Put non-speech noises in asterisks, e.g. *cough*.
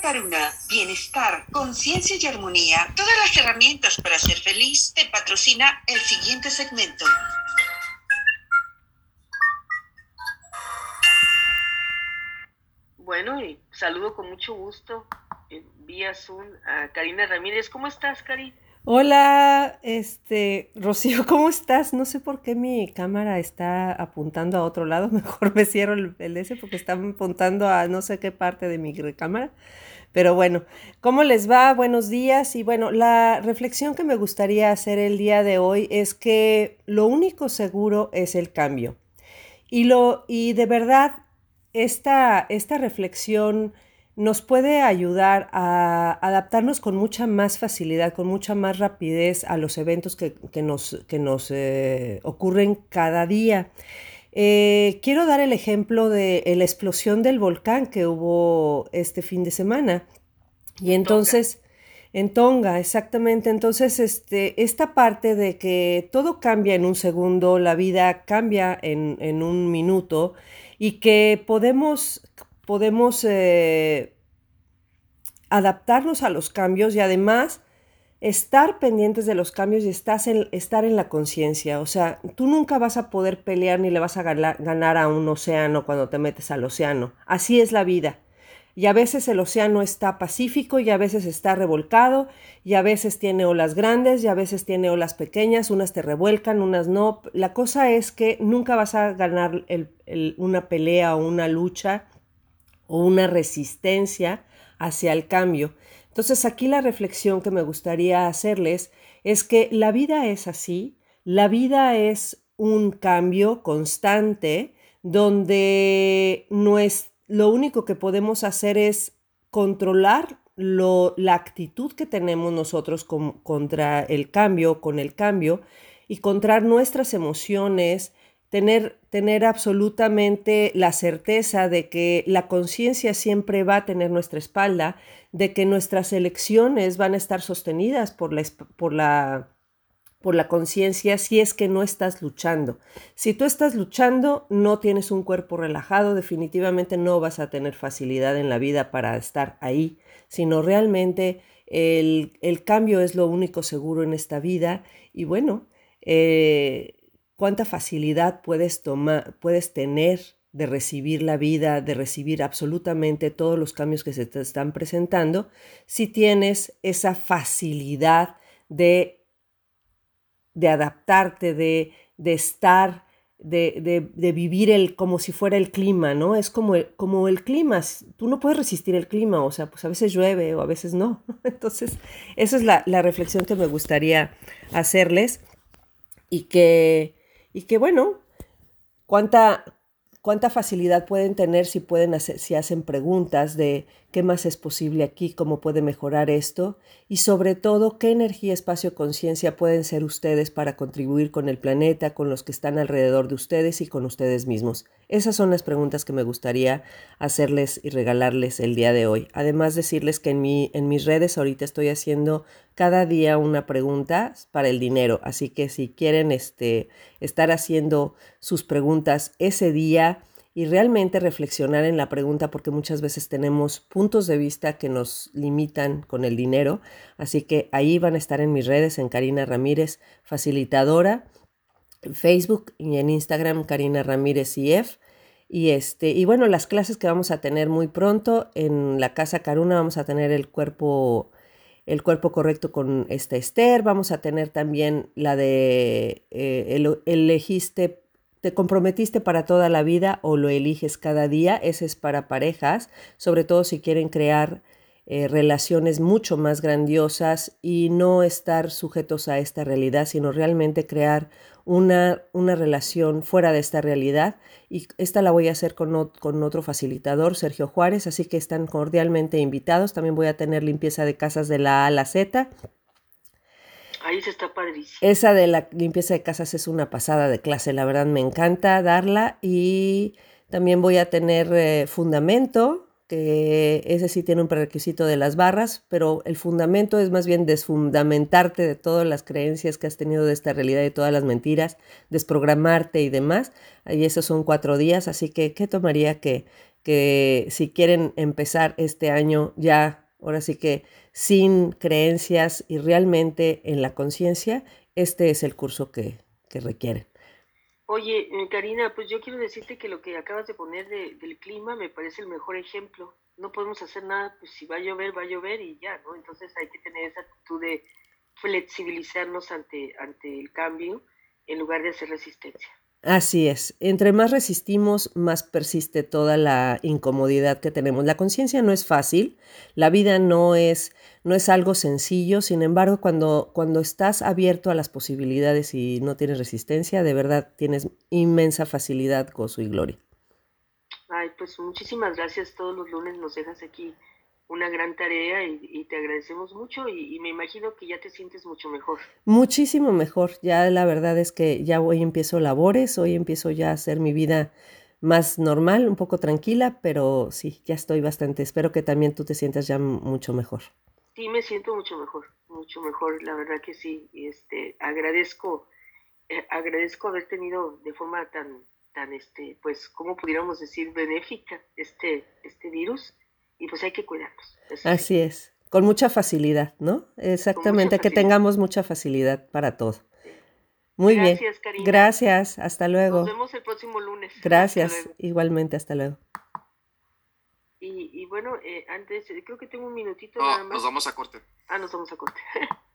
Karuna, bienestar, conciencia y armonía, todas las herramientas para ser feliz, te patrocina el siguiente segmento. Bueno, y saludo con mucho gusto eh, vía Zoom a Karina Ramírez. ¿Cómo estás, Cari? Hola, este, Rocío, ¿cómo estás? No sé por qué mi cámara está apuntando a otro lado. *laughs* Mejor me cierro el, el S porque está apuntando a no sé qué parte de mi cámara. Pero bueno, ¿cómo les va? Buenos días. Y bueno, la reflexión que me gustaría hacer el día de hoy es que lo único seguro es el cambio. Y, lo, y de verdad, esta, esta reflexión nos puede ayudar a adaptarnos con mucha más facilidad, con mucha más rapidez a los eventos que, nos, que nos eh, ocurren cada día. Eh, quiero dar el ejemplo de la explosión del volcán que hubo este fin de semana. Y entonces, en Tonga, exactamente. Entonces, este, esta parte de que todo cambia en un segundo, la vida cambia en, en un minuto y que podemos podemos eh, adaptarnos a los cambios y además estar pendientes de los cambios y estar en la conciencia. O sea, tú nunca vas a poder pelear ni le vas a ganar a un océano cuando te metes al océano. Así es la vida. Y a veces el océano está pacífico y a veces está revolcado y a veces tiene olas grandes y a veces tiene olas pequeñas, unas te revuelcan, unas no. La cosa es que nunca vas a ganar una pelea o una lucha o una resistencia hacia el cambio. Entonces aquí la reflexión que me gustaría hacerles es que la vida es así, la vida es un cambio constante donde no es, lo único que podemos hacer es controlar lo, la actitud que tenemos nosotros contra el cambio, con el cambio, y contra nuestras emociones, tener, tener absolutamente la certeza de que la conciencia siempre va a tener nuestra espalda, de que nuestras elecciones van a estar sostenidas por la, por la, por la conciencia si es que no estás luchando. Si tú estás luchando, no tienes un cuerpo relajado, definitivamente no vas a tener facilidad en la vida para estar ahí, sino realmente el, el cambio es lo único seguro en esta vida y bueno, eh, cuánta facilidad puedes, tomar, puedes tener de recibir la vida, de recibir absolutamente todos los cambios que se te están presentando, si tienes esa facilidad de, de adaptarte, de, de estar, de, de, vivir el, como si fuera el clima, ¿no? Es como el, como el clima, tú no puedes resistir el clima, o sea, pues a veces llueve o a veces no. *laughs* Entonces, esa es la, la reflexión que me gustaría hacerles y que y que bueno, cuánta, cuánta facilidad pueden tener si pueden hacer, si hacen preguntas de qué más es posible aquí, cómo puede mejorar esto y sobre todo qué energía, espacio, conciencia pueden ser ustedes para contribuir con el planeta, con los que están alrededor de ustedes y con ustedes mismos. Esas son las preguntas que me gustaría hacerles y regalarles el día de hoy. Además decirles que en, mi, en mis redes ahorita estoy haciendo cada día una pregunta para el dinero, así que si quieren este, estar haciendo sus preguntas ese día, y realmente reflexionar en la pregunta porque muchas veces tenemos puntos de vista que nos limitan con el dinero. Así que ahí van a estar en mis redes, en Karina Ramírez, facilitadora, en Facebook y en Instagram, Karina Ramírez IF. Y, este, y bueno, las clases que vamos a tener muy pronto en la Casa Caruna vamos a tener el cuerpo el cuerpo correcto con esta Esther, vamos a tener también la de eh, el, elegiste te comprometiste para toda la vida o lo eliges cada día, ese es para parejas, sobre todo si quieren crear eh, relaciones mucho más grandiosas y no estar sujetos a esta realidad, sino realmente crear una, una relación fuera de esta realidad. Y esta la voy a hacer con, con otro facilitador, Sergio Juárez, así que están cordialmente invitados. También voy a tener limpieza de casas de la A a la Z Ahí se está padrísimo. Esa de la limpieza de casas es una pasada de clase, la verdad me encanta darla y también voy a tener eh, fundamento, que ese sí tiene un prerequisito de las barras, pero el fundamento es más bien desfundamentarte de todas las creencias que has tenido de esta realidad y todas las mentiras, desprogramarte y demás. Y esos son cuatro días, así que ¿qué tomaría que que si quieren empezar este año ya, ahora sí que sin creencias y realmente en la conciencia, este es el curso que, que requieren. Oye, eh, Karina, pues yo quiero decirte que lo que acabas de poner del clima me parece el mejor ejemplo. No podemos hacer nada, pues si va a llover, va a llover y ya, ¿no? Entonces hay que tener esa actitud de flexibilizarnos ante, ante el cambio en lugar de hacer resistencia. Así es. Entre más resistimos, más persiste toda la incomodidad que tenemos. La conciencia no es fácil, la vida no es, no es algo sencillo, sin embargo, cuando, cuando estás abierto a las posibilidades y no tienes resistencia, de verdad tienes inmensa facilidad, gozo y gloria. Ay, pues muchísimas gracias. Todos los lunes nos dejas aquí una gran tarea y, te agradecemos mucho y, me imagino que ya te sientes mucho mejor. Muchísimo mejor. Ya la verdad es que ya hoy empiezo labores, hoy empiezo ya a hacer mi vida más normal, un poco tranquila, pero sí, ya estoy bastante. Espero que también tú te sientas ya mucho mejor. Sí, me siento mucho mejor, mucho mejor, la verdad que sí. Este, agradezco, eh, agradezco haber tenido de forma tan, tan, este, pues, ¿cómo pudiéramos decir, benéfica este, este virus y pues hay que cuidarnos. Así es, con mucha facilidad, ¿no? Exactamente, que tengamos mucha facilidad para todo. Muy bien. Gracias, hasta luego. Nos vemos el próximo lunes. Gracias, igualmente, hasta luego. Y, bueno, eh, antes, creo que tengo un minutito nada más. Nos vamos a corte. Ah, nos vamos a corte. *laughs*